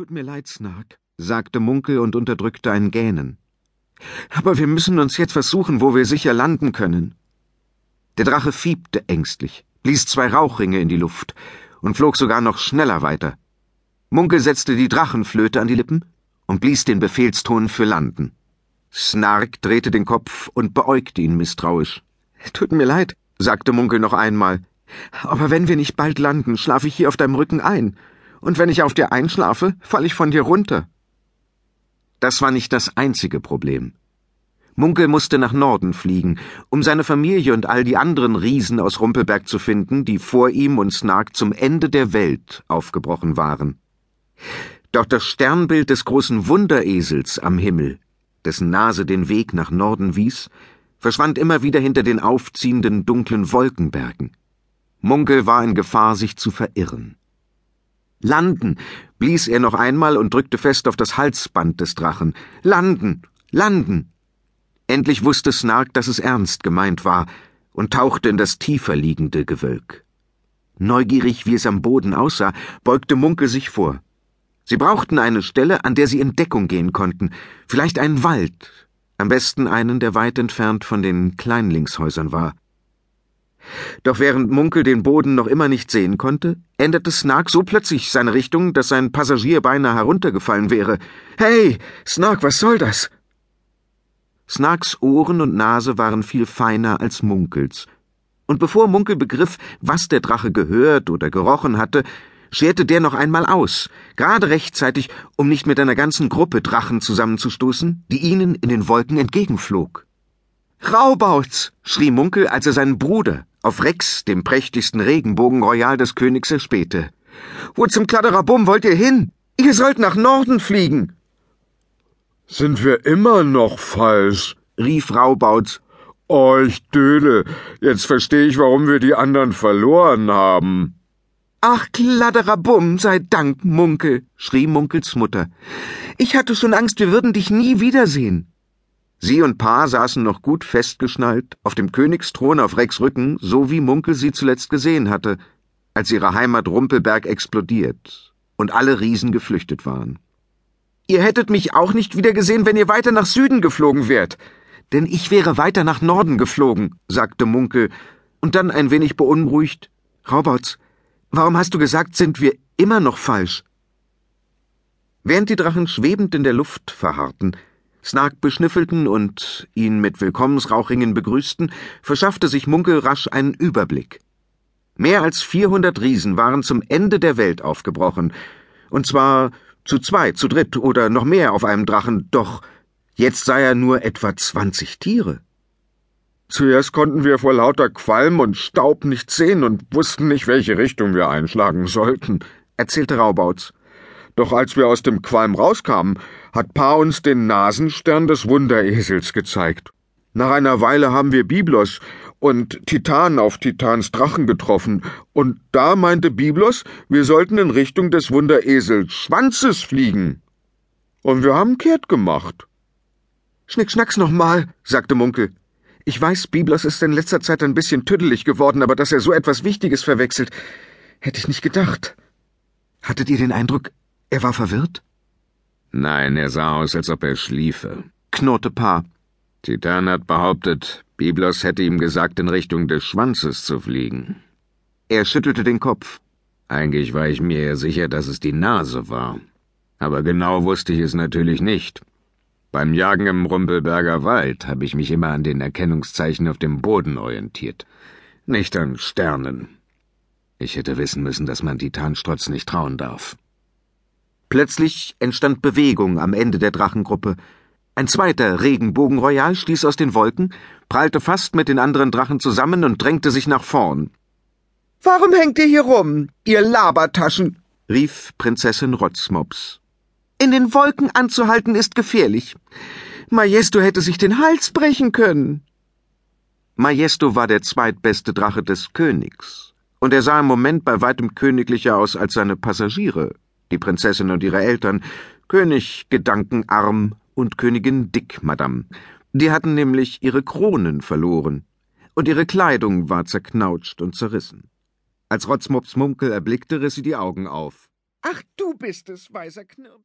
Tut mir leid, Snark, sagte Munkel und unterdrückte ein Gähnen. Aber wir müssen uns jetzt versuchen, wo wir sicher landen können. Der Drache fiebte ängstlich, blies zwei Rauchringe in die Luft und flog sogar noch schneller weiter. Munkel setzte die Drachenflöte an die Lippen und blies den Befehlston für Landen. Snark drehte den Kopf und beäugte ihn misstrauisch. Tut mir leid, sagte Munkel noch einmal. Aber wenn wir nicht bald landen, schlafe ich hier auf deinem Rücken ein. Und wenn ich auf dir einschlafe, falle ich von dir runter. Das war nicht das einzige Problem. Munkel musste nach Norden fliegen, um seine Familie und all die anderen Riesen aus Rumpelberg zu finden, die vor ihm und Snark zum Ende der Welt aufgebrochen waren. Doch das Sternbild des großen Wunderesels am Himmel, dessen Nase den Weg nach Norden wies, verschwand immer wieder hinter den aufziehenden dunklen Wolkenbergen. Munkel war in Gefahr, sich zu verirren. Landen, blies er noch einmal und drückte fest auf das Halsband des Drachen. Landen, landen. Endlich wusste Snark, dass es ernst gemeint war, und tauchte in das tiefer liegende Gewölk. Neugierig, wie es am Boden aussah, beugte Munkel sich vor. Sie brauchten eine Stelle, an der sie in Deckung gehen konnten, vielleicht einen Wald, am besten einen, der weit entfernt von den Kleinlingshäusern war. Doch während Munkel den Boden noch immer nicht sehen konnte, änderte Snark so plötzlich seine Richtung, dass sein Passagier beinahe heruntergefallen wäre. Hey, Snark, was soll das? Snarks Ohren und Nase waren viel feiner als Munkels. Und bevor Munkel begriff, was der Drache gehört oder gerochen hatte, scherte der noch einmal aus, gerade rechtzeitig, um nicht mit einer ganzen Gruppe Drachen zusammenzustoßen, die ihnen in den Wolken entgegenflog. Raubauz! schrie Munkel, als er seinen Bruder, auf Rex, dem prächtigsten Regenbogenroyal des Königs, erspähte. Wo zum Kladderabum wollt ihr hin? Ihr sollt nach Norden fliegen. Sind wir immer noch falsch? rief Raubauz. Oh, ich dödel. Jetzt verstehe ich, warum wir die anderen verloren haben. Ach, Kladderabum, sei Dank, Munkel, schrie Munkels Mutter. Ich hatte schon Angst, wir würden dich nie wiedersehen. Sie und Pa saßen noch gut festgeschnallt auf dem Königsthron auf Rex Rücken, so wie Munkel sie zuletzt gesehen hatte, als ihre Heimat Rumpelberg explodiert und alle Riesen geflüchtet waren. Ihr hättet mich auch nicht wieder gesehen, wenn ihr weiter nach Süden geflogen wärt. Denn ich wäre weiter nach Norden geflogen, sagte Munkel, und dann ein wenig beunruhigt. Robots, warum hast du gesagt, sind wir immer noch falsch? Während die Drachen schwebend in der Luft verharrten, Snark beschnüffelten und ihn mit Willkommensrauchringen begrüßten, verschaffte sich Munkel rasch einen Überblick. Mehr als 400 Riesen waren zum Ende der Welt aufgebrochen, und zwar zu zweit, zu dritt oder noch mehr auf einem Drachen, doch jetzt sah er nur etwa 20 Tiere. Zuerst konnten wir vor lauter Qualm und Staub nichts sehen und wussten nicht, welche Richtung wir einschlagen sollten, erzählte Raubauz. Doch als wir aus dem Qualm rauskamen, hat Pa uns den Nasenstern des Wunderesels gezeigt. Nach einer Weile haben wir Biblos und Titan auf Titans Drachen getroffen, und da meinte Biblos, wir sollten in Richtung des Wunderesels Schwanzes fliegen. Und wir haben kehrt gemacht. Schnickschnacks nochmal, sagte Munkel. Ich weiß, Biblos ist in letzter Zeit ein bisschen tüdelig geworden, aber dass er so etwas Wichtiges verwechselt, hätte ich nicht gedacht. Hattet ihr den Eindruck, er war verwirrt? Nein, er sah aus, als ob er schliefe, knurrte Pa. Titan hat behauptet, Biblos hätte ihm gesagt, in Richtung des Schwanzes zu fliegen. Er schüttelte den Kopf. Eigentlich war ich mir sicher, dass es die Nase war. Aber genau wusste ich es natürlich nicht. Beim Jagen im Rumpelberger Wald habe ich mich immer an den Erkennungszeichen auf dem Boden orientiert, nicht an Sternen. Ich hätte wissen müssen, dass man Titanstrotz nicht trauen darf. Plötzlich entstand Bewegung am Ende der Drachengruppe. Ein zweiter Regenbogenroyal stieß aus den Wolken, prallte fast mit den anderen Drachen zusammen und drängte sich nach vorn. Warum hängt ihr hier rum, ihr Labertaschen? rief Prinzessin Rotzmops. In den Wolken anzuhalten ist gefährlich. Majesto hätte sich den Hals brechen können. Majesto war der zweitbeste Drache des Königs, und er sah im Moment bei weitem königlicher aus als seine Passagiere die Prinzessin und ihre Eltern, König Gedankenarm und Königin Dick, Madame. Die hatten nämlich ihre Kronen verloren, und ihre Kleidung war zerknautscht und zerrissen. Als Rotzmops Munkel erblickte, riss sie die Augen auf. Ach, du bist es, weiser Knirps.